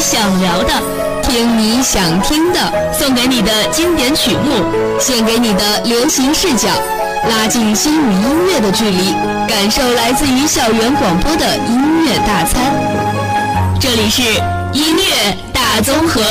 想聊的，听你想听的，送给你的经典曲目，献给你的流行视角，拉近心与音乐的距离，感受来自于校园广播的音乐大餐。这里是音乐大综合。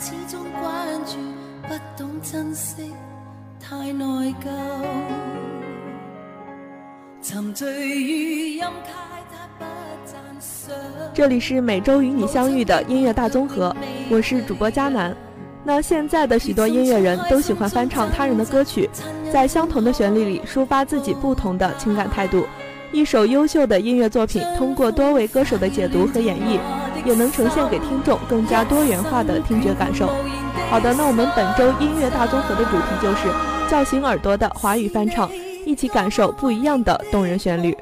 始终关注，不懂珍惜，太内疚。沉醉于音阶，他不赞赏。这里是每周与你相遇的音乐大综合，我是主播佳楠。那现在的许多音乐人都喜欢翻唱他人的歌曲，在相同的旋律里抒发自己不同的情感态度。一首优秀的音乐作品，通过多位歌手的解读和演绎，也能呈现给听众更加多元化的听觉感受。好的，那我们本周音乐大综合的主题就是叫醒耳朵的华语翻唱，一起感受不一样的动人旋律。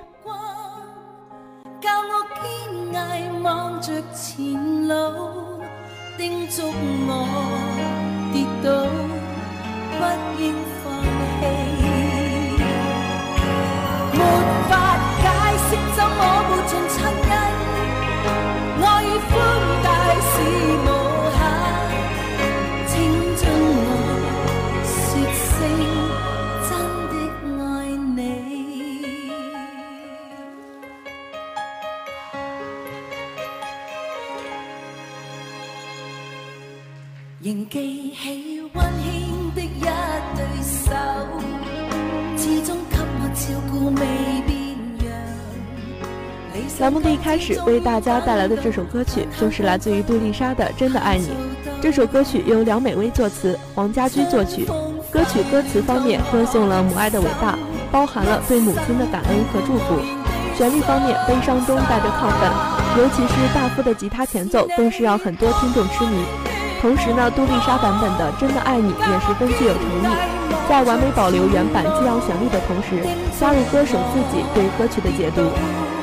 温馨的一对手，始终给我照顾未变样。理想栏目的一开始为大家带来的这首歌曲，就是来自于杜丽莎的《真的爱你》。这首歌曲由梁美薇作词，黄家驹作曲。歌曲歌词方面歌颂了母爱的伟大，包含了对母亲的感恩和祝福。旋律方面悲伤中带着亢奋，尤其是大夫的吉他前奏，更是让很多听众痴迷。同时呢，杜丽莎版本的《真的爱你》也十分具有诚意，在完美保留原版激昂旋律的同时，加入歌手自己对歌曲的解读。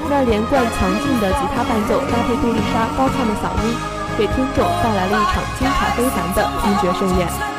那连贯强劲的吉他伴奏搭配杜丽莎高亢的嗓音，给听众带来了一场精彩非凡的听觉盛宴。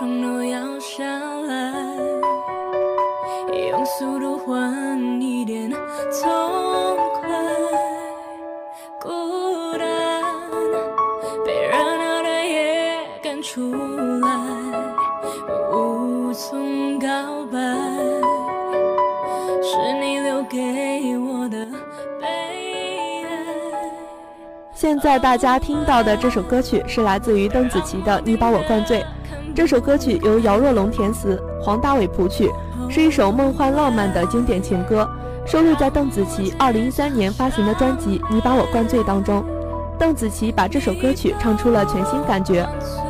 把車窗都搖下來，用速度换一点痛快。孤单，被热闹的夜赶出來，無從告白，是你留给我的悲哀。现在大家听到的这首歌曲是来自于邓紫棋的《你把我灌醉》。这首歌曲由姚若龙填词，黄大炜谱曲，是一首梦幻浪漫的经典情歌，收录在邓紫棋2013年发行的专辑《你把我灌醉》当中。邓紫棋把这首歌曲唱出了全新感觉，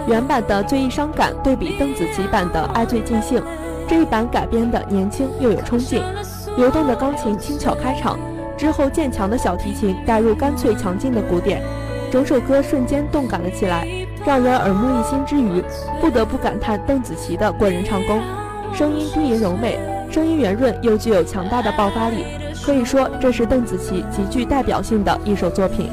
原版的最易伤感对比邓紫棋版的爱最尽兴，这一版改编的年轻又有冲劲，流动的钢琴轻巧开场。之后，渐强的小提琴带入干脆强劲的鼓点，整首歌瞬间动感了起来，让人耳目一新之余，不得不感叹邓紫棋的过人唱功。声音低吟柔美，声音圆润又具有强大的爆发力，可以说这是邓紫棋极具代表性的一首作品。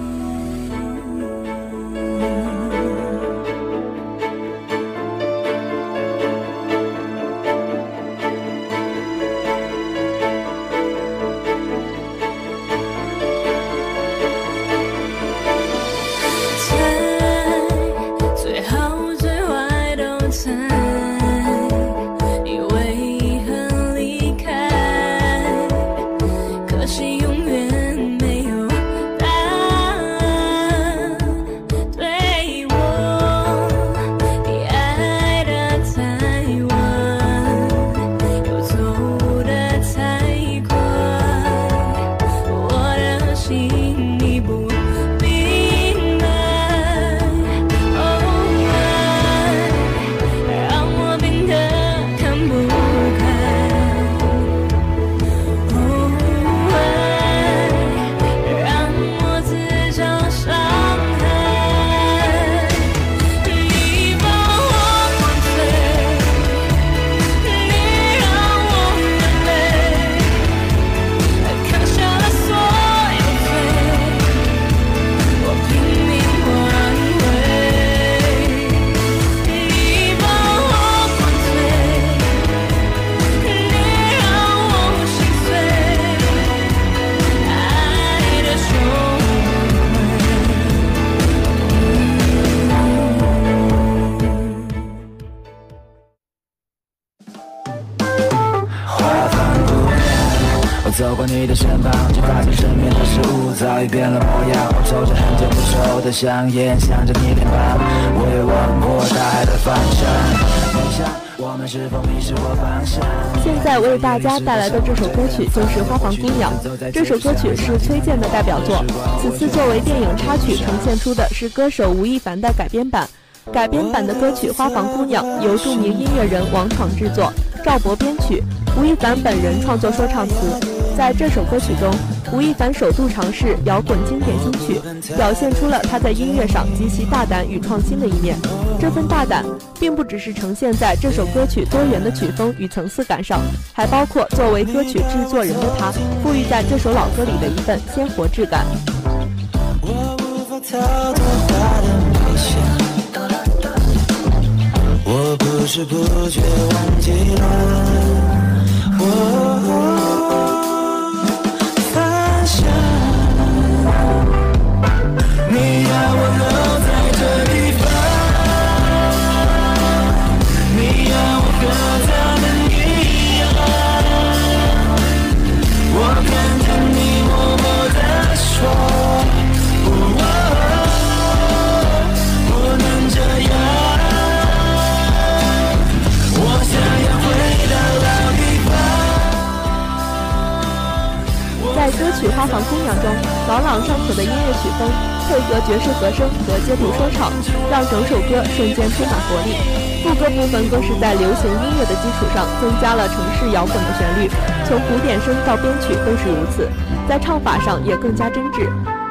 she 早已变了模样。我抽着很久不抽的香烟，想着你脸庞，我也望过大海的方向。现在为大家带来的这首歌曲就是《花房姑娘》。这首歌曲是崔健的代表作，此次作为电影插曲呈现出的是歌手吴亦凡的改编版。改编版的歌曲《花房姑娘》由著名音乐人王闯制作，赵博编曲，吴亦凡本人创作说唱词。在这首歌曲中，吴亦凡首度尝试摇滚经典金曲，表现出了他在音乐上极其大胆与创新的一面。这份大胆，并不只是呈现在这首歌曲多元的曲风与层次感上，还包括作为歌曲制作人的他，赋予在这首老歌里的一份鲜活质感。我，不知不觉忘记了。配合爵士和声和街头说唱，让整首歌瞬间充满活力。副歌部分更是在流行音乐的基础上，增加了城市摇滚的旋律，从鼓点声到编曲都是如此，在唱法上也更加真挚。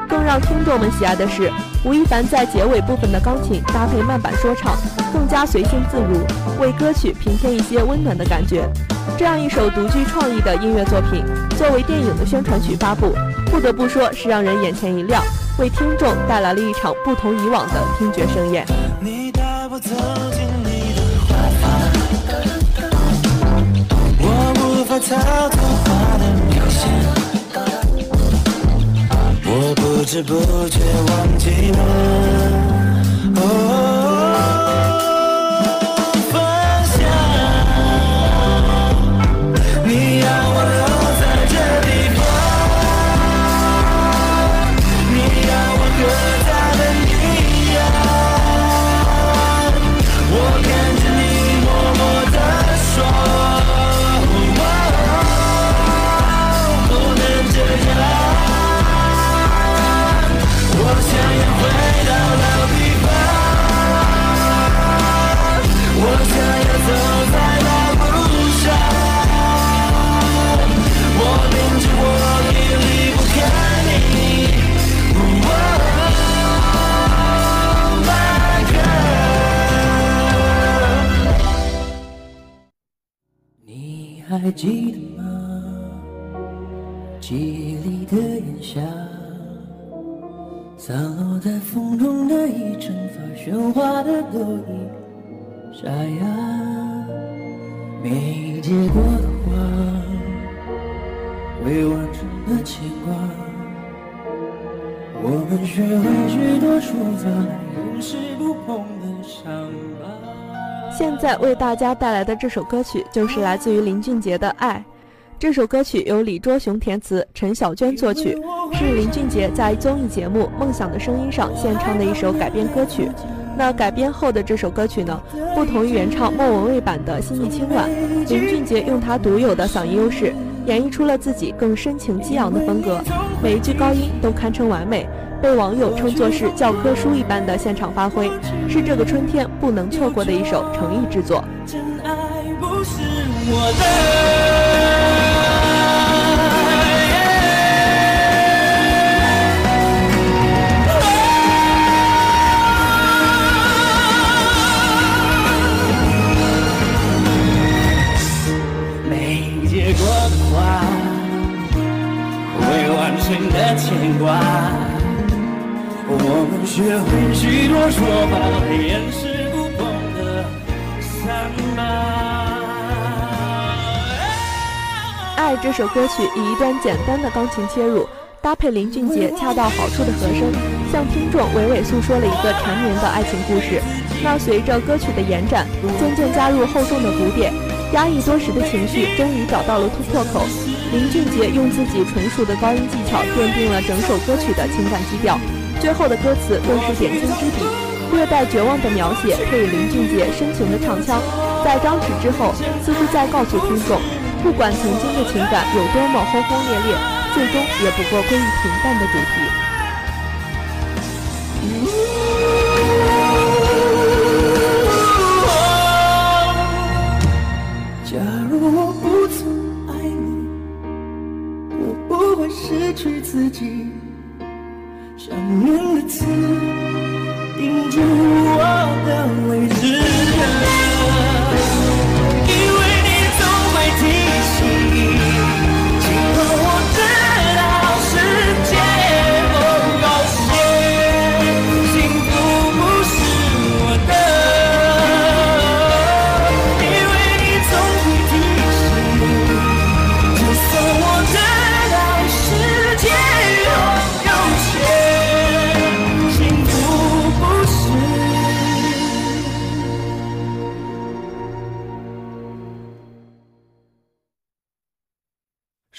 更让听众们喜爱的是，吴亦凡在结尾部分的钢琴搭配慢板说唱，更加随性自如，为歌曲平添一些温暖的感觉。这样一首独具创意的音乐作品，作为电影的宣传曲发布，不得不说是让人眼前一亮，为听众带来了一场不同以往的听觉盛宴。我不知不觉忘记了。还记得吗？记忆里的炎夏，散落在风中的一阵发，喧哗的都已沙哑。没结果的花，未完成的牵挂，我们学会许多说法，掩饰不碰的伤疤。现在为大家带来的这首歌曲就是来自于林俊杰的《爱》。这首歌曲由李卓雄填词，陈小娟作曲，是林俊杰在综艺节目《梦想的声音》上献唱的一首改编歌曲。那改编后的这首歌曲呢，不同于原唱莫文蔚版的心意轻婉，林俊杰用他独有的嗓音优势，演绎出了自己更深情激昂的风格，每一句高音都堪称完美。被网友称作是教科书一般的现场发挥，是这个春天不能错过的一首诚意之作。真爱不是我的。没结果的话，未完成的牵挂。我们学会许多说法，掩饰不碰的伤疤。爱这首歌曲以一段简单的钢琴切入，搭配林俊杰恰到好处的和声，向听众娓娓诉说了一个缠绵的爱情故事。那随着歌曲的延展，渐渐加入厚重的鼓点，压抑多时的情绪终于找到了突破口。林俊杰用自己纯熟的高音技巧奠定了整首歌曲的情感基调，最后的歌词更是点睛之笔，略带绝望的描写配林俊杰深情的唱腔，在张弛之后，似乎在告诉听众，不管曾经的情感有多么轰轰烈烈，最终也不过归于平淡的主题。假如我不曾爱你，我不会失去自己。想念的字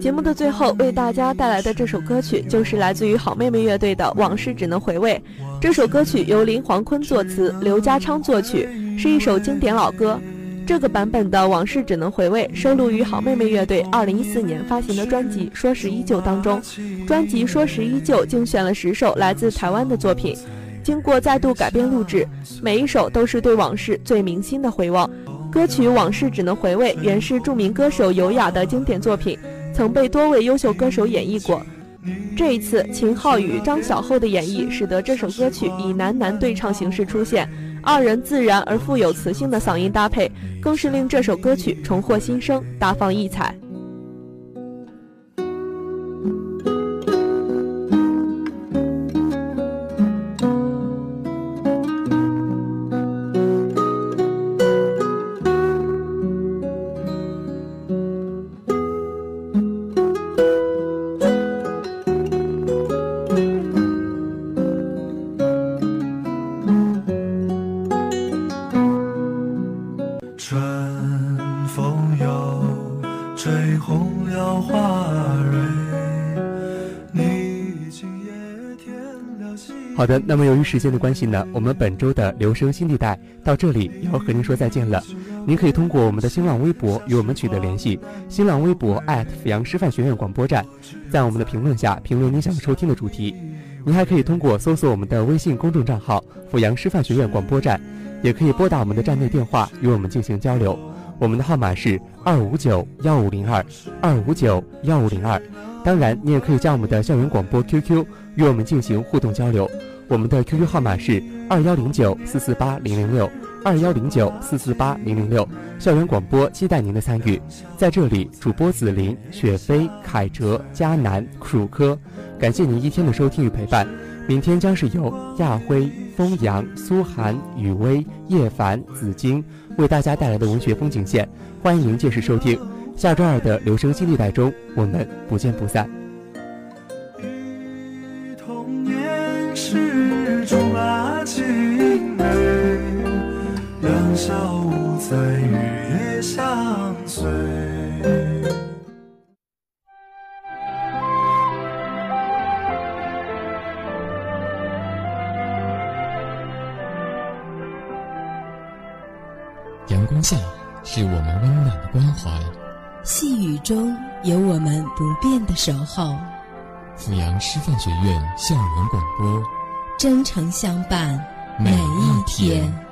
节目的最后，为大家带来的这首歌曲就是来自于好妹妹乐队的《往事只能回味》。这首歌曲由林煌坤作词，刘家昌作曲，是一首经典老歌。这个版本的《往事只能回味》收录于好妹妹乐队2014年发行的专辑《说时依旧》当中。专辑《说时依旧》精选了十首来自台湾的作品，经过再度改编录制，每一首都是对往事最铭心的回望。歌曲《往事只能回味》原是著名歌手尤雅的经典作品。曾被多位优秀歌手演绎过，这一次秦昊与张小厚的演绎，使得这首歌曲以男男对唱形式出现，二人自然而富有磁性的嗓音搭配，更是令这首歌曲重获新生，大放异彩。好的，那么由于时间的关系呢，我们本周的留声新地带到这里也要和您说再见了。您可以通过我们的新浪微博与我们取得联系，新浪微博阜阳师范学院广播站，在我们的评论下评论您想收听的主题。您还可以通过搜索我们的微信公众账号“阜阳师范学院广播站”，也可以拨打我们的站内电话与我们进行交流。我们的号码是二五九幺五零二二五九幺五零二。当然，你也可以加我们的校园广播 QQ 与我们进行互动交流。我们的 QQ 号码是二幺零九四四八零零六二幺零九四四八零零六。校园广播期待您的参与。在这里，主播紫琳、雪飞、凯哲、佳南、楚科，感谢您一天的收听与陪伴。明天将是由亚辉、风扬、苏涵、雨薇、叶凡、紫晶为大家带来的文学风景线，欢迎您届时收听。下周二的留声新地带中，我们不见不散。小无猜日夜相随。阳光下是我们温暖的关怀，细雨中有我们不变的守候。阜阳师范学院校园广播，真诚相伴每每一天。